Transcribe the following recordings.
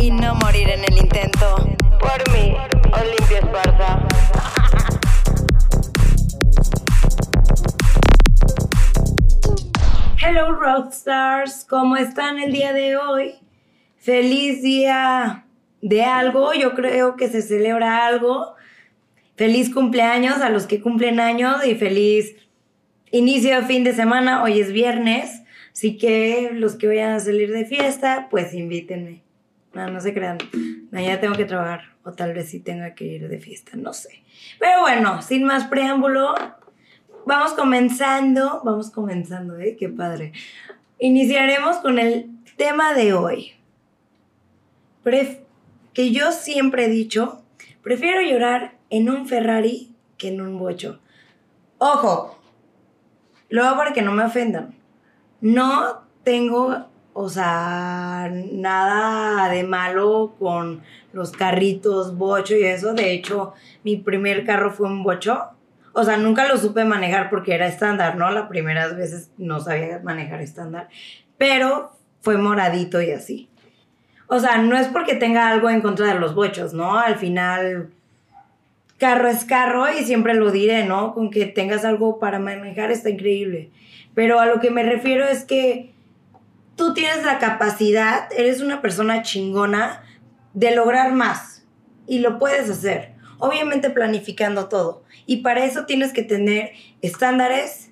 y no morir en el intento. Por mí, Olimpia Esparza. Hello Rockstars, ¿cómo están el día de hoy? Feliz día de algo, yo creo que se celebra algo. Feliz cumpleaños a los que cumplen años y feliz inicio de fin de semana. Hoy es viernes, así que los que vayan a salir de fiesta, pues invítenme. No, no se crean. Mañana tengo que trabajar o tal vez sí tenga que ir de fiesta, no sé. Pero bueno, sin más preámbulo, vamos comenzando, vamos comenzando, ¿eh? Qué padre. Iniciaremos con el tema de hoy. Pref que yo siempre he dicho, prefiero llorar en un Ferrari que en un bocho. Ojo, lo hago para que no me ofendan. No tengo, o sea, nada de malo con los carritos, bocho y eso. De hecho, mi primer carro fue un bocho. O sea, nunca lo supe manejar porque era estándar, ¿no? Las primeras veces no sabía manejar estándar. Pero fue moradito y así. O sea, no es porque tenga algo en contra de los bochos, ¿no? Al final, carro es carro y siempre lo diré, ¿no? Con que tengas algo para manejar está increíble. Pero a lo que me refiero es que tú tienes la capacidad, eres una persona chingona de lograr más y lo puedes hacer. Obviamente planificando todo. Y para eso tienes que tener estándares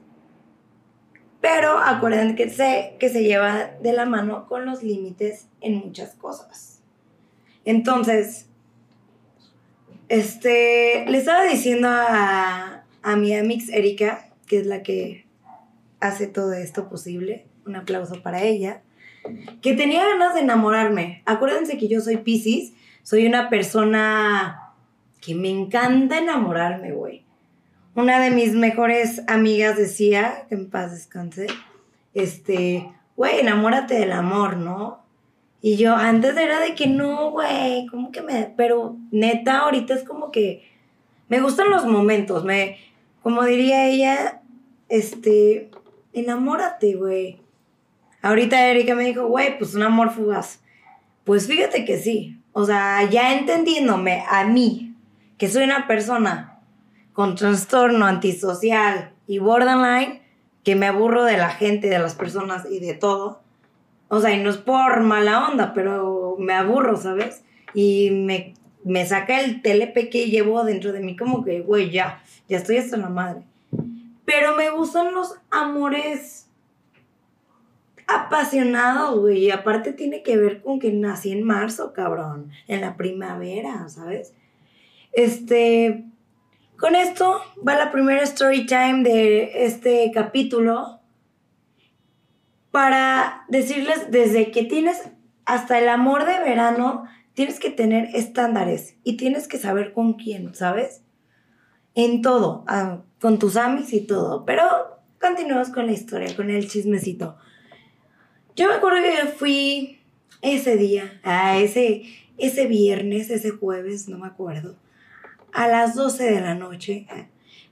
pero acuérdense que se, que se lleva de la mano con los límites en muchas cosas. Entonces, este, le estaba diciendo a, a mi amix Erika, que es la que hace todo esto posible, un aplauso para ella, que tenía ganas de enamorarme. Acuérdense que yo soy Pisces, soy una persona que me encanta enamorarme, güey una de mis mejores amigas decía, que en paz descanse, este, güey, enamórate del amor, ¿no? Y yo antes era de que no, güey, como que me, pero neta, ahorita es como que me gustan los momentos, me, como diría ella, este, enamórate, güey. Ahorita Erika me dijo, güey, pues un amor fugaz. Pues fíjate que sí. O sea, ya entendiéndome a mí, que soy una persona con trastorno antisocial y borderline, que me aburro de la gente, de las personas y de todo. O sea, y no es por mala onda, pero me aburro, ¿sabes? Y me, me saca el telepe que llevo dentro de mí como que, güey, ya, ya estoy hasta la madre. Pero me gustan los amores apasionados, güey. Y aparte tiene que ver con que nací en marzo, cabrón. En la primavera, ¿sabes? Este, con esto va la primera story time de este capítulo para decirles desde que tienes hasta el amor de verano, tienes que tener estándares y tienes que saber con quién, ¿sabes? En todo, ah, con tus amis y todo. Pero continuamos con la historia, con el chismecito. Yo me acuerdo que fui ese día, a ese, ese viernes, ese jueves, no me acuerdo a las 12 de la noche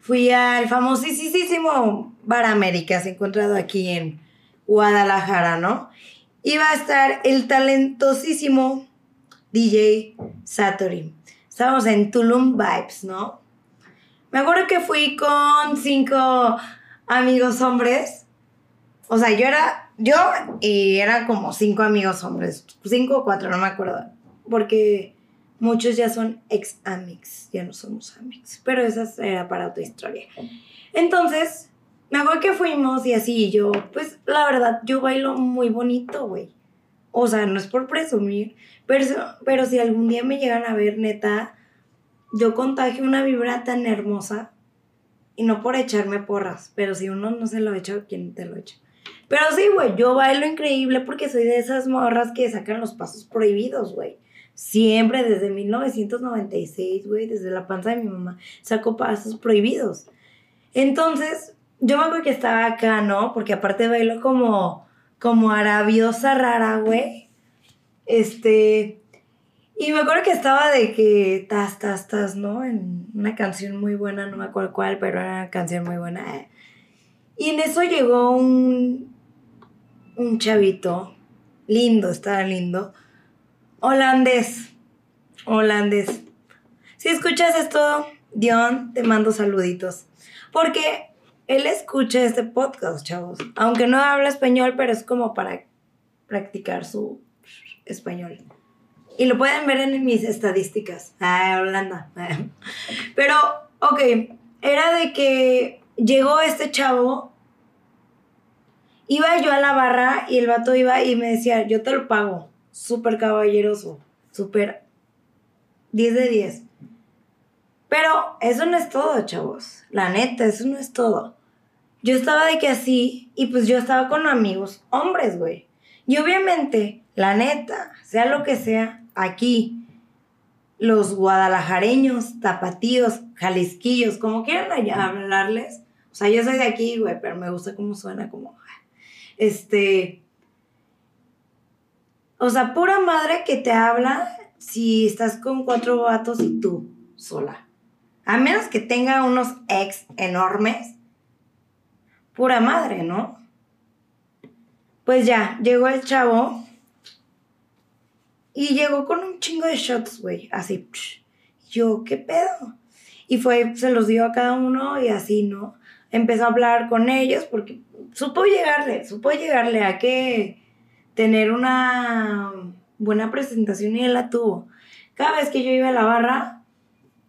fui al famosísimo Bar Américas, encontrado aquí en Guadalajara, ¿no? Iba a estar el talentosísimo DJ Satori. Estábamos en Tulum Vibes, ¿no? Me acuerdo que fui con cinco amigos hombres. O sea, yo era, yo y eran como cinco amigos hombres. Cinco o cuatro, no me acuerdo. Porque Muchos ya son ex amics, ya no somos amics, pero esa era para otra historia. Entonces, me acuerdo que fuimos y así, yo, pues la verdad, yo bailo muy bonito, güey. O sea, no es por presumir, pero, pero si algún día me llegan a ver, neta, yo contagio una vibra tan hermosa y no por echarme porras, pero si uno no se lo echa, ¿quién te lo echa? Pero sí, güey, yo bailo increíble porque soy de esas morras que sacan los pasos prohibidos, güey. Siempre desde 1996, güey, desde la panza de mi mamá, sacó pasos prohibidos. Entonces, yo me acuerdo que estaba acá, ¿no? Porque aparte bailo como, como arabiosa rara, güey. Este, y me acuerdo que estaba de que tas, tas, tas, ¿no? En una canción muy buena, no me acuerdo cuál, pero era una canción muy buena. Y en eso llegó un, un chavito, lindo, estaba lindo holandés. Holandés. Si escuchas esto, Dion, te mando saluditos. Porque él escucha este podcast, chavos. Aunque no habla español, pero es como para practicar su español. Y lo pueden ver en mis estadísticas. Ah, Holanda. Pero, ok, era de que llegó este chavo. Iba yo a la barra y el vato iba y me decía, yo te lo pago. Súper caballeroso. Súper 10 de 10. Pero eso no es todo, chavos. La neta, eso no es todo. Yo estaba de que así y pues yo estaba con amigos hombres, güey. Y obviamente, la neta, sea lo que sea, aquí, los guadalajareños, tapatíos, jalisquillos, como quieran hablarles. O sea, yo soy de aquí, güey, pero me gusta cómo suena, como. Este. O sea, pura madre que te habla si estás con cuatro vatos y tú sola. A menos que tenga unos ex enormes. Pura madre, ¿no? Pues ya, llegó el chavo y llegó con un chingo de shots, güey, así. Yo, ¿qué pedo? Y fue, se los dio a cada uno y así, ¿no? Empezó a hablar con ellos porque supo llegarle, supo llegarle a que tener una buena presentación y él la tuvo. Cada vez que yo iba a la barra,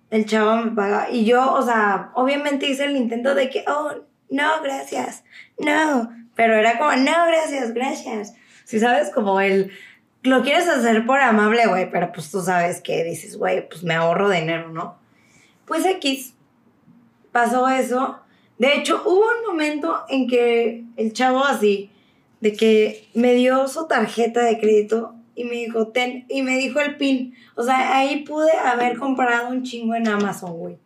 el chavo me pagaba. Y yo, o sea, obviamente hice el intento de que, oh, no, gracias, no. Pero era como, no, gracias, gracias. Si sabes, como el, lo quieres hacer por amable, güey, pero pues tú sabes que dices, güey, pues me ahorro dinero, ¿no? Pues X, pasó eso. De hecho, hubo un momento en que el chavo así, de que me dio su tarjeta de crédito y me dijo, ten, y me dijo el pin. O sea, ahí pude haber comprado un chingo en Amazon, güey.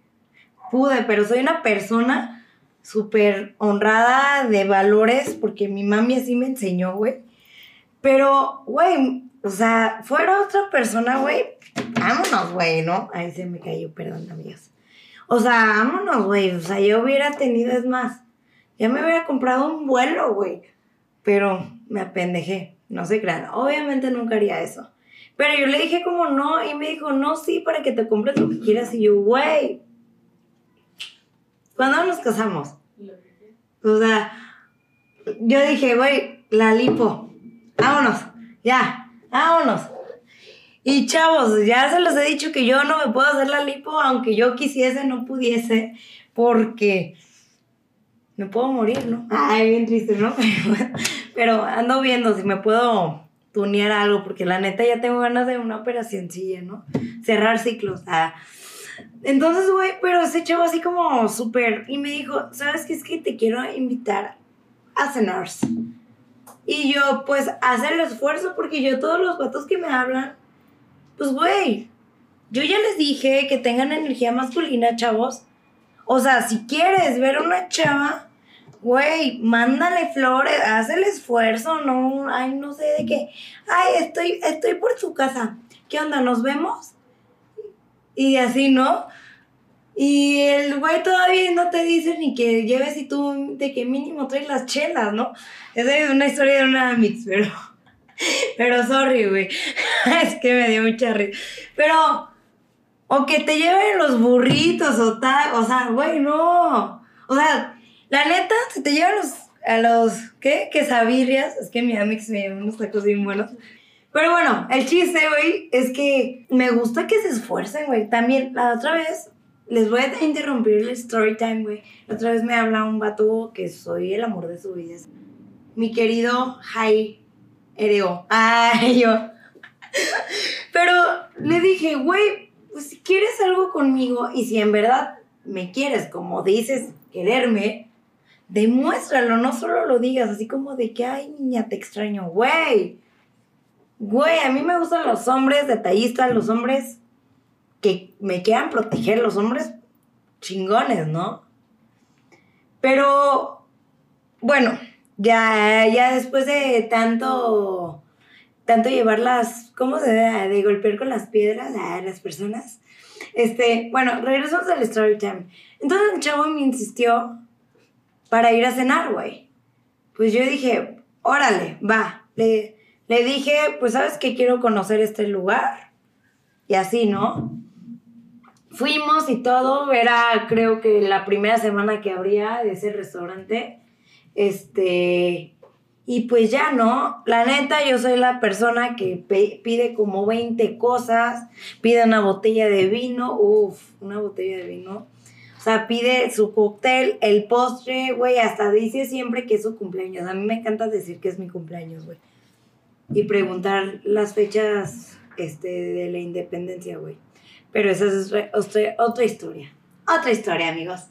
Pude, pero soy una persona súper honrada de valores porque mi mami así me enseñó, güey. Pero, güey, o sea, fuera otra persona, güey, vámonos, güey, ¿no? Ahí se me cayó, perdón, amigas. O sea, vámonos, güey. O sea, yo hubiera tenido, es más, ya me hubiera comprado un vuelo, güey. Pero me apendejé, no se crean. Obviamente nunca haría eso. Pero yo le dije como no, y me dijo, no, sí, para que te compres lo que quieras. Y yo, güey, ¿cuándo nos casamos? O sea, yo dije, güey, la lipo, vámonos, ya, vámonos. Y chavos, ya se los he dicho que yo no me puedo hacer la lipo, aunque yo quisiese, no pudiese, porque me puedo morir, ¿no? Ay, bien triste, ¿no? Pero ando viendo si me puedo tunear algo, porque la neta ya tengo ganas de una operación sencilla, ¿no? Cerrar ciclos. Ah. Entonces, güey, pero ese chavo así como súper, y me dijo, ¿sabes qué? Es que te quiero invitar a cenar. Y yo, pues, hacer el esfuerzo porque yo todos los vatos que me hablan, pues, güey, yo ya les dije que tengan energía masculina, chavos. O sea, si quieres ver a una chava, güey, mándale flores, haz el esfuerzo, no, ay, no sé de qué. Ay, estoy, estoy por su casa. ¿Qué onda? ¿Nos vemos? Y así, ¿no? Y el güey todavía no te dice ni que lleves y tú de que mínimo traes las chelas, ¿no? Esa es una historia de una mix, pero. Pero sorry, güey. es que me dio mucha risa. Pero. O que te lleven los burritos o tal. O sea, güey, no. O sea, la neta, si te llevan los. A los. ¿Qué? Quesabirrias. Es que mi amix me lleva unos tacos bien buenos. Pero bueno, el chiste, güey, es que me gusta que se esfuercen, güey. También, la otra vez les voy a interrumpir el story time, güey. Otra vez me habla un vato que soy el amor de su vida. Mi querido Jai Ay, yo. Pero le dije, güey, pues si quieres algo conmigo y si en verdad me quieres como dices quererme, demuéstralo, no solo lo digas así como de que, ay, niña, te extraño, güey. Güey, a mí me gustan los hombres detallistas, los hombres que me quieran proteger los hombres chingones, ¿no? Pero, bueno, ya, ya después de tanto, tanto llevar las, ¿cómo se de, de golpear con las piedras a las personas? Este, bueno, regresamos al story time. Entonces el chavo me insistió para ir a cenar, güey. Pues yo dije, órale, va. Le, le dije, pues sabes que quiero conocer este lugar. Y así, ¿no? Fuimos y todo, era creo que la primera semana que abría de ese restaurante. Este, y pues ya no, la neta yo soy la persona que pide como 20 cosas, pide una botella de vino, uff, una botella de vino. O sea, pide su cóctel, el postre, güey, hasta dice siempre que es su cumpleaños. A mí me encanta decir que es mi cumpleaños, güey. Y preguntar las fechas este, de la independencia, güey. Pero esa es otra, otra historia. Otra historia, amigos.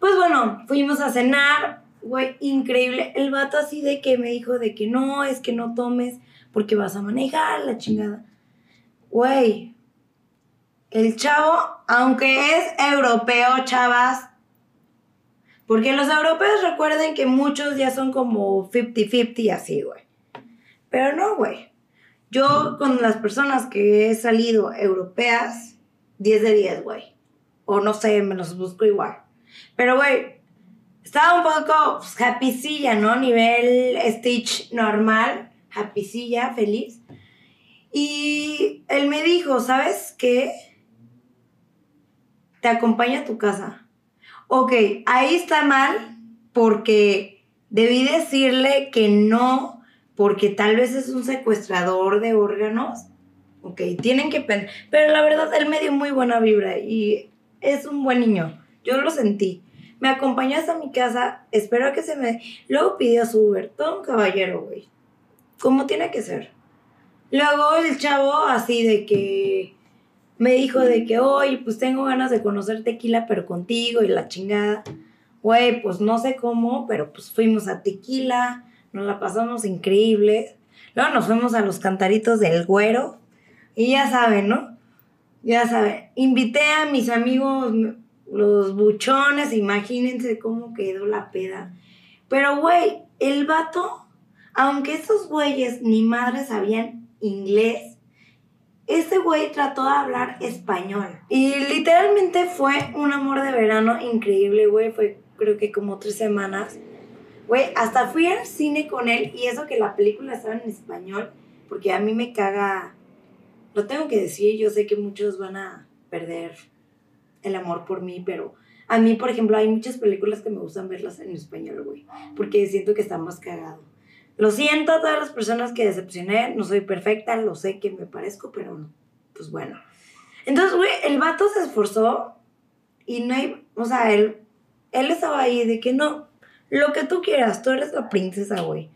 Pues bueno, fuimos a cenar, güey, increíble. El vato así de que me dijo de que no, es que no tomes porque vas a manejar la chingada. Güey, el chavo, aunque es europeo, chavas, porque los europeos recuerden que muchos ya son como 50-50 así, güey. Pero no, güey. Yo con las personas que he salido europeas, 10 de 10, güey. O no sé, me los busco igual. Pero, güey, estaba un poco pues, happycilla, ¿no? Nivel Stitch normal, happycilla, feliz. Y él me dijo, ¿sabes qué? Te acompaña a tu casa. Ok, ahí está mal porque debí decirle que no, porque tal vez es un secuestrador de órganos. Ok, tienen que pensar. Pero la verdad, él me dio muy buena vibra y es un buen niño. Yo lo sentí. Me acompañó hasta mi casa, espero que se me... Luego pidió su Uber, todo un caballero, güey. Como tiene que ser. Luego el chavo así de que me dijo de que, oye, pues tengo ganas de conocer tequila, pero contigo y la chingada. Güey, pues no sé cómo, pero pues fuimos a tequila, nos la pasamos increíble. Luego nos fuimos a los cantaritos del güero. Y ya saben, ¿no? Ya saben. Invité a mis amigos, los buchones, imagínense cómo quedó la peda. Pero, güey, el vato, aunque esos güeyes ni madres sabían inglés, este güey trató de hablar español. Y literalmente fue un amor de verano increíble, güey. Fue creo que como tres semanas. Güey, hasta fui al cine con él y eso que la película estaba en español, porque a mí me caga, lo tengo que decir, yo sé que muchos van a perder el amor por mí, pero a mí, por ejemplo, hay muchas películas que me gustan verlas en español, güey, porque siento que está más cagado. Lo siento a todas las personas que decepcioné, no soy perfecta, lo sé que me parezco, pero no, pues bueno. Entonces, güey, el vato se esforzó y no hay, o sea, él, él estaba ahí de que no, lo que tú quieras, tú eres la princesa, güey.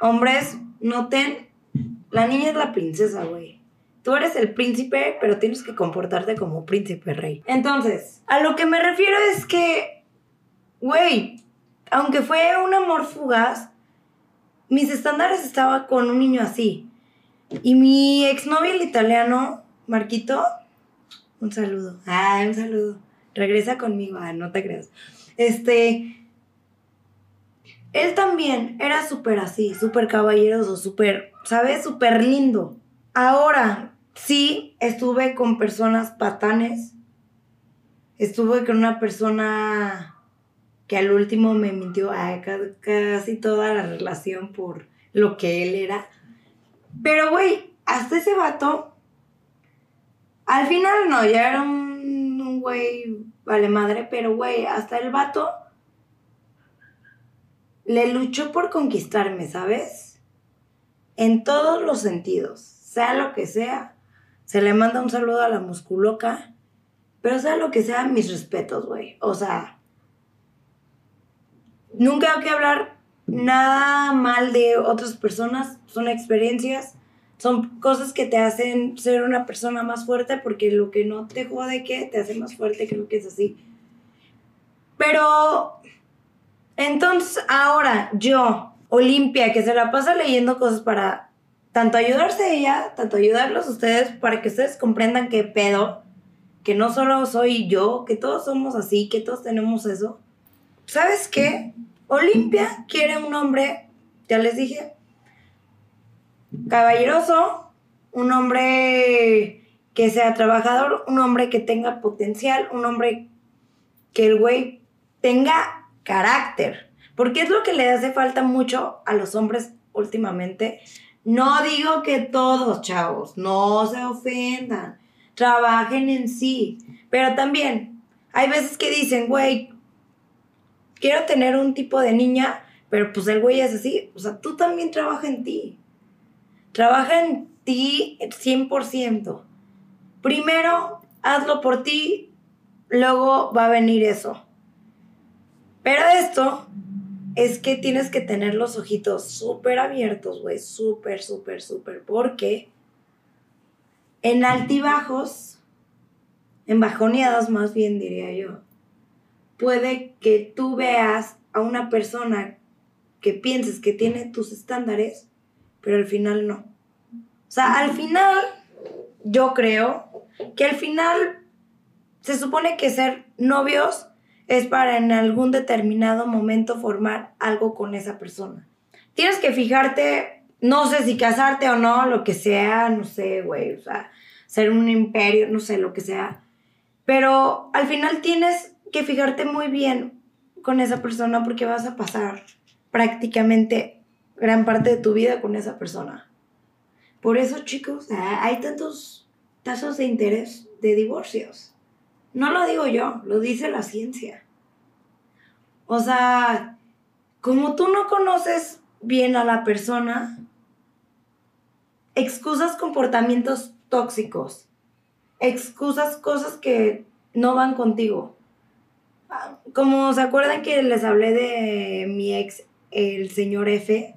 Hombres, noten, la niña es la princesa, güey. Tú eres el príncipe, pero tienes que comportarte como príncipe rey. Entonces, a lo que me refiero es que, güey, aunque fue un amor fugaz, mis estándares estaban con un niño así. Y mi exnovio, el italiano, Marquito, un saludo. Ah, un saludo. Regresa conmigo. Ah, no te creas. Este. Él también era súper así, súper caballeroso, súper, ¿sabes? Súper lindo. Ahora, sí, estuve con personas patanes. Estuve con una persona que al último me mintió a casi toda la relación por lo que él era. Pero, güey, hasta ese vato, al final no, ya era un, un güey, vale madre, pero, güey, hasta el vato le luchó por conquistarme, ¿sabes? En todos los sentidos, sea lo que sea, se le manda un saludo a la musculoca, pero sea lo que sea, mis respetos, güey. O sea, nunca hay que hablar nada mal de otras personas, son experiencias, son cosas que te hacen ser una persona más fuerte porque lo que no te jode que te hace más fuerte, creo que es así. Pero entonces ahora yo, Olimpia, que se la pasa leyendo cosas para tanto ayudarse ella, tanto ayudarlos ustedes para que ustedes comprendan qué pedo, que no solo soy yo, que todos somos así, que todos tenemos eso. ¿Sabes qué? Olimpia quiere un hombre, ya les dije, caballeroso, un hombre que sea trabajador, un hombre que tenga potencial, un hombre que el güey tenga carácter, porque es lo que le hace falta mucho a los hombres últimamente, No digo que todos, chavos, no se ofendan. Trabajen en sí. Pero también, hay veces que dicen, güey, quiero tener un tipo de niña, pero pues el güey es así. O sea, tú también trabaja en ti. Trabaja en ti 100%. Primero, hazlo por ti, luego va a venir eso. Pero esto es que tienes que tener los ojitos súper abiertos, güey, súper, súper, súper, porque en altibajos, en bajoneadas más bien diría yo, puede que tú veas a una persona que pienses que tiene tus estándares, pero al final no. O sea, al final, yo creo que al final se supone que ser novios es para en algún determinado momento formar algo con esa persona. Tienes que fijarte, no sé si casarte o no, lo que sea, no sé, güey, o sea, ser un imperio, no sé, lo que sea. Pero al final tienes que fijarte muy bien con esa persona porque vas a pasar prácticamente gran parte de tu vida con esa persona. Por eso, chicos, hay tantos tasas de interés de divorcios. No lo digo yo, lo dice la ciencia. O sea, como tú no conoces bien a la persona, excusas comportamientos tóxicos, excusas cosas que no van contigo. Como se acuerdan que les hablé de mi ex, el señor F.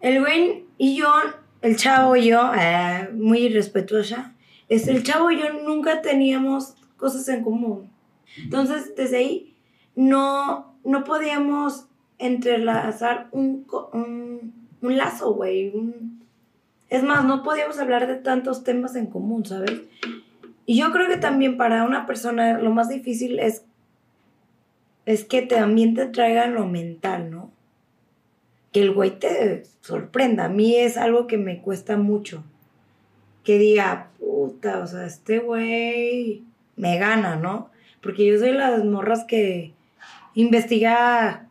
El güey y yo, el chavo y yo, eh, muy irrespetuosa, es el chavo y yo nunca teníamos cosas en común. Entonces, desde ahí, no, no podíamos entrelazar un, un, lazo, güey. Es más, no podíamos hablar de tantos temas en común, ¿sabes? Y yo creo que también para una persona lo más difícil es, es que también te traigan lo mental, ¿no? Que el güey te sorprenda. A mí es algo que me cuesta mucho que diga, puta, o sea, este güey me gana, ¿no? Porque yo soy las morras que investiga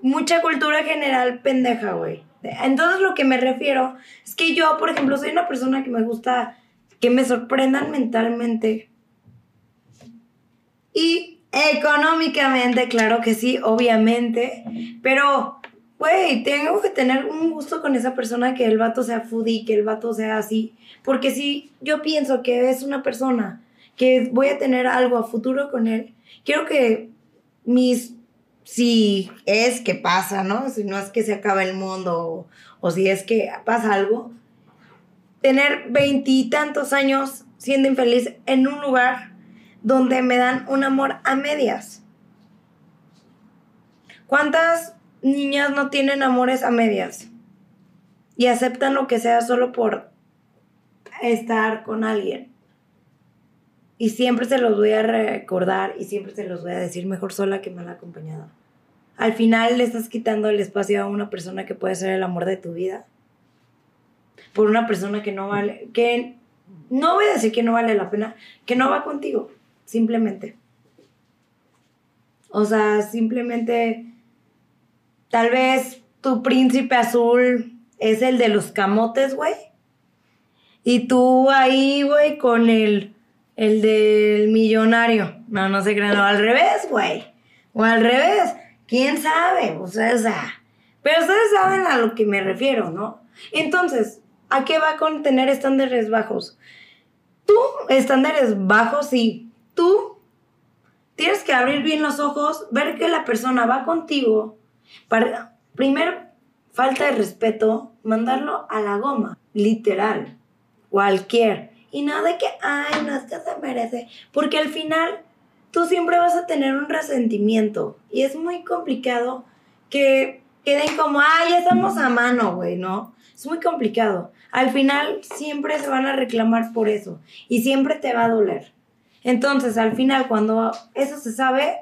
mucha cultura general pendeja, güey. Entonces lo que me refiero es que yo, por ejemplo, soy una persona que me gusta que me sorprendan mentalmente. Y económicamente, claro que sí, obviamente. Pero güey, tengo que tener un gusto con esa persona que el vato sea foodie, que el vato sea así. Porque si yo pienso que es una persona que voy a tener algo a futuro con él, quiero que mis, si es que pasa, ¿no? Si no es que se acaba el mundo o, o si es que pasa algo, tener veintitantos años siendo infeliz en un lugar donde me dan un amor a medias. ¿Cuántas niñas no tienen amores a medias y aceptan lo que sea solo por estar con alguien. Y siempre se los voy a recordar y siempre se los voy a decir mejor sola que mal acompañada. Al final le estás quitando el espacio a una persona que puede ser el amor de tu vida. Por una persona que no vale, que no voy a decir que no vale la pena, que no va contigo, simplemente. O sea, simplemente Tal vez tu príncipe azul es el de los camotes, güey. Y tú ahí, güey, con el, el del millonario. No, no se crean, no, al revés, güey. O al revés. ¿Quién sabe? O sea, o sea, pero ustedes saben a lo que me refiero, ¿no? Entonces, ¿a qué va con tener estándares bajos? Tú, estándares bajos, sí. Tú tienes que abrir bien los ojos, ver que la persona va contigo para, primero, falta de respeto, mandarlo a la goma, literal, cualquier. Y nada de que, ay, no es que se merece, porque al final tú siempre vas a tener un resentimiento y es muy complicado que queden como, ay, ya estamos a mano, güey, ¿no? Es muy complicado. Al final siempre se van a reclamar por eso y siempre te va a doler. Entonces, al final, cuando eso se sabe,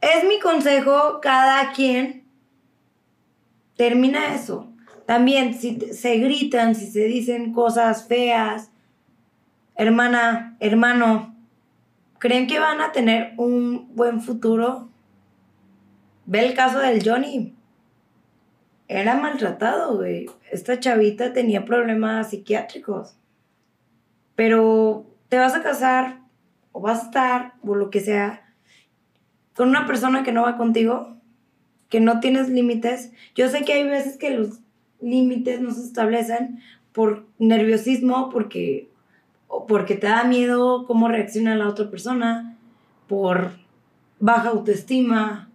es mi consejo, cada quien termina eso. También si se gritan, si se dicen cosas feas, hermana, hermano, ¿creen que van a tener un buen futuro? Ve el caso del Johnny. era maltratado, güey. Esta chavita tenía problemas psiquiátricos. Pero te vas a casar o vas a estar o lo que sea con una persona que no va contigo, que no tienes límites. Yo sé que hay veces que los límites no se establecen por nerviosismo, porque, o porque te da miedo cómo reacciona la otra persona, por baja autoestima,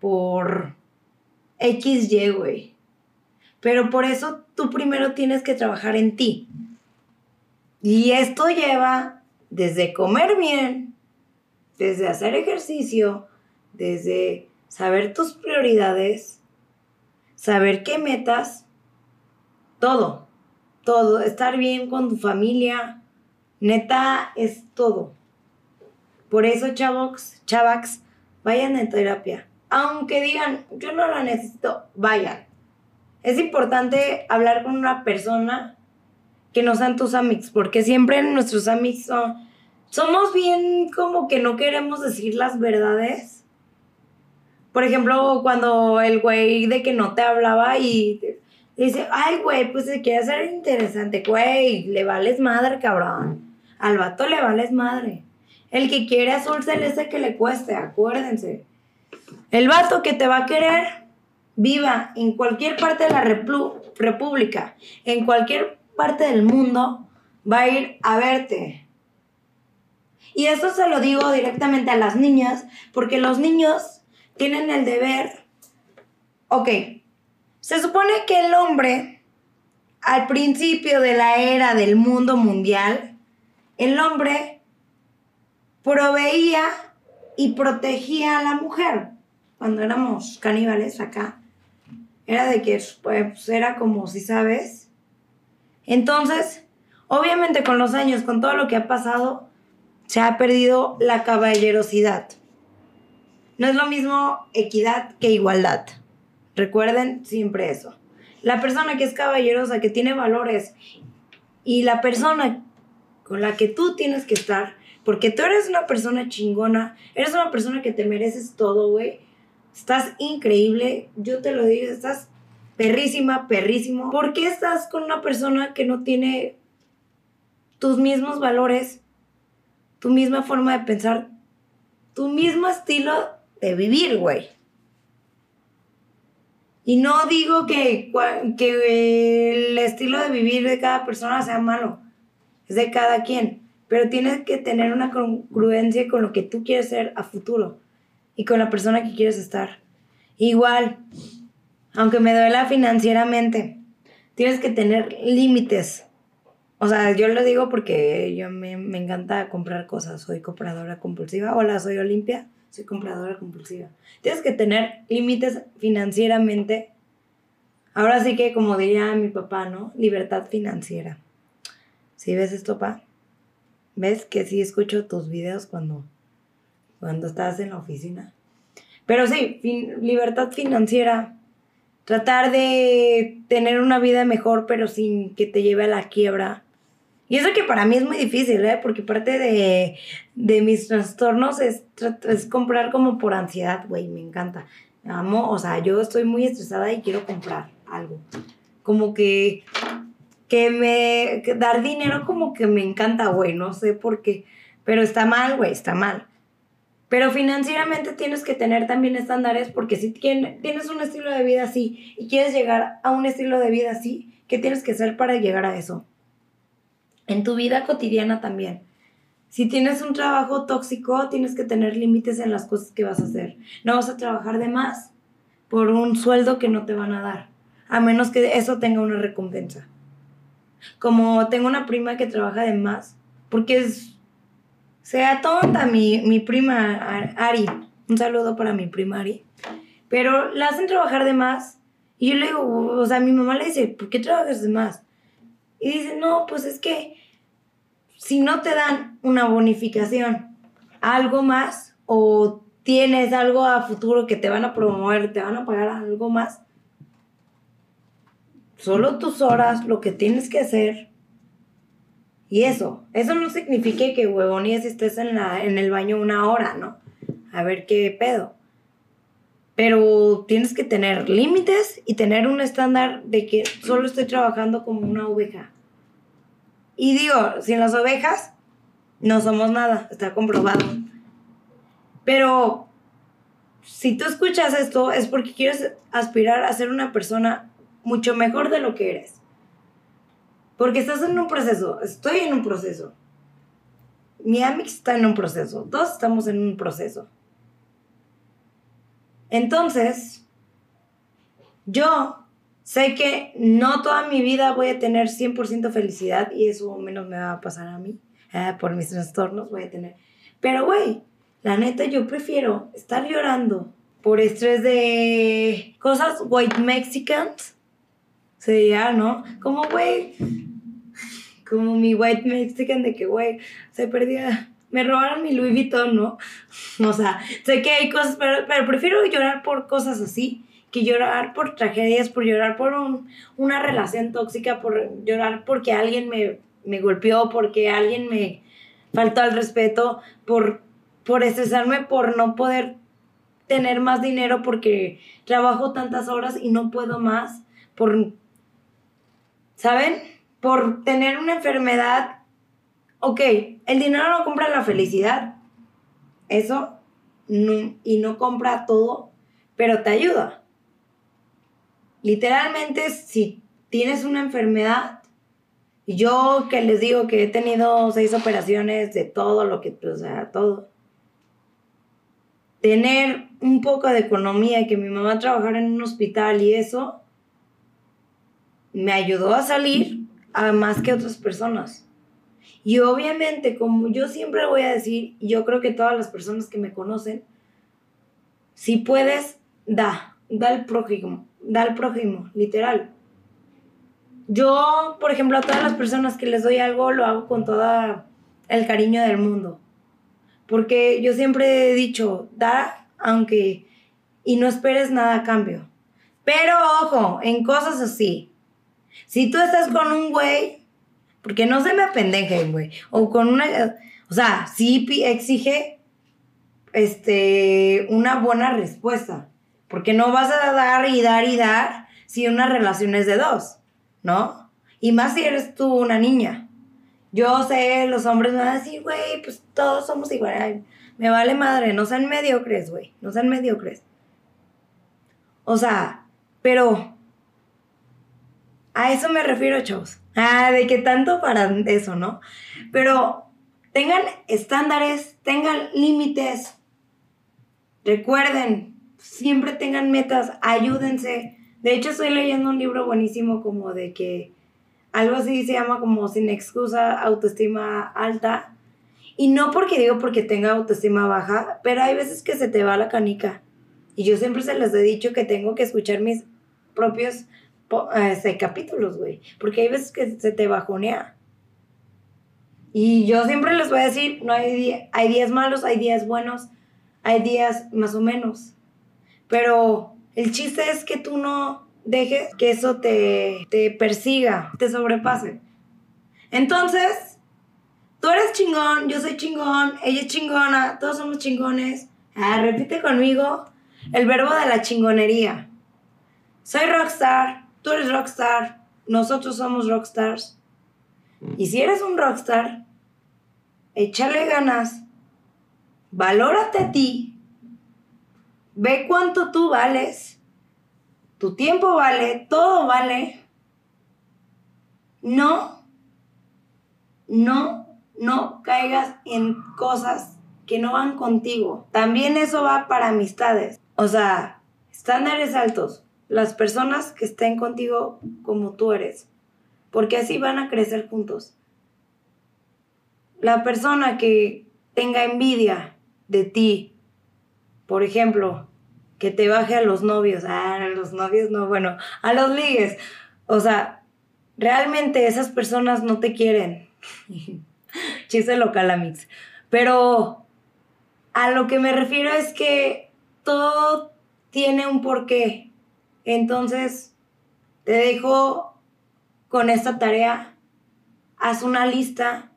por XY, güey. Pero por eso tú primero tienes que trabajar en ti. Y esto lleva desde comer bien, desde hacer ejercicio, desde saber tus prioridades, saber qué metas, todo, todo, estar bien con tu familia, neta es todo. Por eso, chavos, chavax, vayan a terapia. Aunque digan, yo no la necesito, vayan. Es importante hablar con una persona que no sean tus amigos, porque siempre nuestros amigos son, somos bien como que no queremos decir las verdades. Por ejemplo, cuando el güey de que no te hablaba y dice, ay, güey, pues se quiere hacer interesante, güey, le vales madre, cabrón. Al vato le vales madre. El que quiere azul celeste que le cueste, acuérdense. El vato que te va a querer, viva en cualquier parte de la república, en cualquier parte del mundo va a ir a verte. Y eso se lo digo directamente a las niñas, porque los niños tienen el deber, ok, se supone que el hombre, al principio de la era del mundo mundial, el hombre proveía y protegía a la mujer. Cuando éramos caníbales acá, era de que pues, era como si sabes, entonces, obviamente con los años, con todo lo que ha pasado, se ha perdido la caballerosidad. No es lo mismo equidad que igualdad. Recuerden siempre eso. La persona que es caballerosa, que tiene valores, y la persona con la que tú tienes que estar, porque tú eres una persona chingona, eres una persona que te mereces todo, güey. Estás increíble, yo te lo digo, estás perrísima, perrísimo. ¿Por qué estás con una persona que no tiene tus mismos valores, tu misma forma de pensar, tu mismo estilo de vivir, güey? Y no digo que, que el estilo de vivir de cada persona sea malo, es de cada quien, pero tienes que tener una congruencia con lo que tú quieres ser a futuro y con la persona que quieres estar. Igual, aunque me duela financieramente, tienes que tener límites. O sea, yo lo digo porque yo me, encanta comprar cosas, soy compradora compulsiva. Hola, soy Olimpia, soy compradora compulsiva. Tienes que tener límites financieramente. Ahora sí que, como diría mi papá, ¿no? Libertad financiera. ¿Sí ves esto, pa? ¿Ves que sí escucho tus videos cuando, cuando estás en la oficina? Pero sí, libertad financiera tratar de tener una vida mejor, pero sin que te lleve a la quiebra. Y eso que para mí es muy difícil, ¿eh? Porque parte de, mis trastornos es, es comprar como por ansiedad, güey, me encanta. Amo, o sea, yo estoy muy estresada y quiero comprar algo. Como que, que me, dar dinero como que me encanta, güey, no sé por qué. Pero está mal, güey, está mal. Pero financieramente tienes que tener también estándares porque si tienes un estilo de vida así y quieres llegar a un estilo de vida así, ¿qué tienes que hacer para llegar a eso? En tu vida cotidiana también. Si tienes un trabajo tóxico, tienes que tener límites en las cosas que vas a hacer. No vas a trabajar de más por un sueldo que no te van a dar, a menos que eso tenga una recompensa. Como tengo una prima que trabaja de más, porque es sea tonta mi, mi prima Ari. Un saludo para mi prima Ari. Pero la hacen trabajar de más. Y yo le digo, o sea, mi mamá le dice, ¿por qué trabajas de más? Y dice, no, pues es que si no te dan una bonificación, algo más, o tienes algo a futuro que te van a promover, te van a pagar algo más, solo tus horas, lo que tienes que hacer, y eso, eso no significa que huevonías estés en, la, en el baño una hora, ¿no? A ver qué pedo. Pero tienes que tener límites y tener un estándar de que solo estoy trabajando como una oveja. Y digo, sin las ovejas no somos nada, está comprobado. Pero si tú escuchas esto es porque quieres aspirar a ser una persona mucho mejor de lo que eres. Porque estás en un proceso, estoy en un proceso. Mi Amix está en un proceso, todos estamos en un proceso. Entonces, yo sé que no toda mi vida voy a tener 100% felicidad y eso menos me va a pasar a mí. Ah, por mis trastornos voy a tener. Pero, güey, la neta, yo prefiero estar llorando por estrés de cosas white Mexicans. Sería, ¿no? Como, güey, como mi white Mexican de que, güey, se perdía me robaron mi Louis Vuitton, ¿no? O sea, sé que hay cosas, pero, pero prefiero llorar por cosas así que llorar por tragedias, por llorar por una relación tóxica, por llorar porque alguien me, me golpeó, porque alguien me faltó al respeto, por, por estresarme, por no poder tener más dinero porque trabajo tantas horas y no puedo más, por, ¿saben? Por tener una enfermedad ok, el dinero no compra la felicidad, eso, y no compra todo, pero te ayuda. Literalmente, si tienes una enfermedad, yo que les digo que he tenido seis operaciones de todo lo que, o sea, todo. Tener un poco de economía y que mi mamá trabajara en un hospital y eso me ayudó a salir a más que otras personas. Y obviamente, como yo siempre voy a decir, yo creo que todas las personas que me conocen, si puedes, da, da al prójimo, da al prójimo, literal. Yo, por ejemplo, a todas las personas que les doy algo, lo hago con todo el cariño del mundo. Porque yo siempre he dicho, da, aunque, y no esperes nada a cambio. Pero ojo, en cosas así. Si tú estás con un güey porque no se me apendejen, güey. O con una. O sea, sí exige este, una buena respuesta. Porque no vas a dar y dar y dar si una relación es de dos, ¿no? Y más si eres tú una niña. Yo sé, los hombres van a decir, güey, pues todos somos iguales. me vale madre, no sean mediocres, güey. No sean mediocres. O sea, pero a eso me refiero, chavos. Ah, de qué tanto para eso, ¿no? Pero tengan estándares, tengan límites. Recuerden, siempre tengan metas, ayúdense. De hecho, estoy leyendo un libro buenísimo como de que algo así se llama como sin excusa, autoestima alta. Y no porque digo porque tenga autoestima baja, pero hay veces que se te va la canica. Y yo siempre se les he dicho que tengo que escuchar mis propios este, capítulos, güey. Porque hay veces que se te bajonea. Y yo siempre les voy a decir, no hay, hay días malos, hay días buenos, hay días más o menos. Pero el chiste es que tú no dejes que eso te, te persiga, te sobrepase. Entonces, tú eres chingón, yo soy chingón, ella es chingona, todos somos chingones. Ah, repite conmigo el verbo de la chingonería. Soy rockstar, tú eres rockstar, nosotros somos rockstars. Y si eres un rockstar, échale ganas, valórate a ti, ve cuánto tú vales, tu tiempo vale, todo vale. No, no, no caigas en cosas que no van contigo. También eso va para amistades. O sea, estándares altos las personas que estén contigo como tú eres, porque así van a crecer juntos. La persona que tenga envidia de ti, por ejemplo, que te baje a los novios, ah, a los novios no, bueno, a los ligues, o sea, realmente esas personas no te quieren. Chiste local, Amix. Pero a lo que me refiero es que todo tiene un porqué. Entonces, te dejo con esta tarea. Haz una lista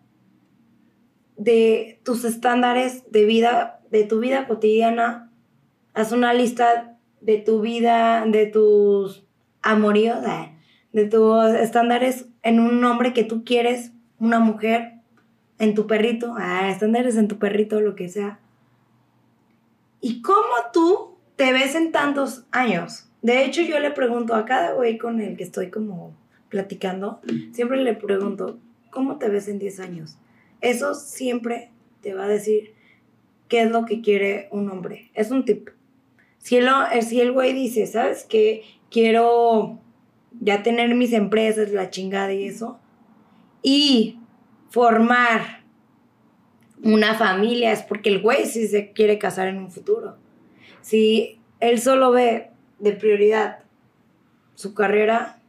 de tus estándares de vida, de tu vida cotidiana. Haz una lista de tu vida, de tus amoríos, de tus estándares en un hombre que tú quieres, una mujer, en tu perrito, ah, estándares en tu perrito, lo que sea. ¿Y cómo tú te ves en tantos años? De hecho, yo le pregunto a cada güey con el que estoy como platicando, siempre le pregunto, ¿cómo te ves en 10 años? Eso siempre te va a decir qué es lo que quiere un hombre. Es un tip. Si el, si el güey dice, ¿sabes qué? Quiero ya tener mis empresas, la chingada y eso. Y formar una familia es porque el güey sí se quiere casar en un futuro. Si él solo ve de prioridad su carrera,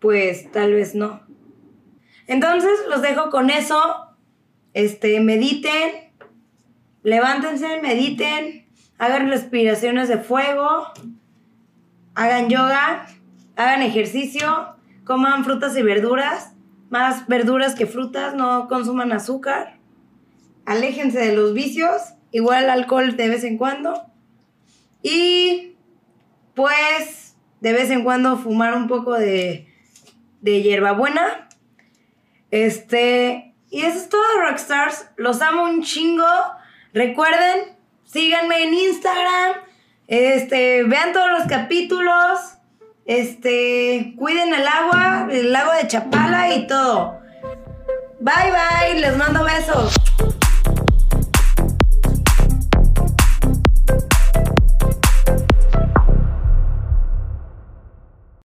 pues tal vez no. Entonces los dejo con eso. Este, mediten, levántense, mediten, hagan respiraciones de fuego, hagan yoga, hagan ejercicio, coman frutas y verduras, más verduras que frutas, no consuman azúcar, aléjense de los vicios, igual alcohol de vez en cuando y pues de vez en cuando fumar un poco de, de hierbabuena. Este, y eso es todo, Rockstars. Los amo un chingo. Recuerden, síganme en Instagram. Este, vean todos los capítulos. Este, cuiden el agua, el lago de Chapala y todo. Bye bye, les mando besos.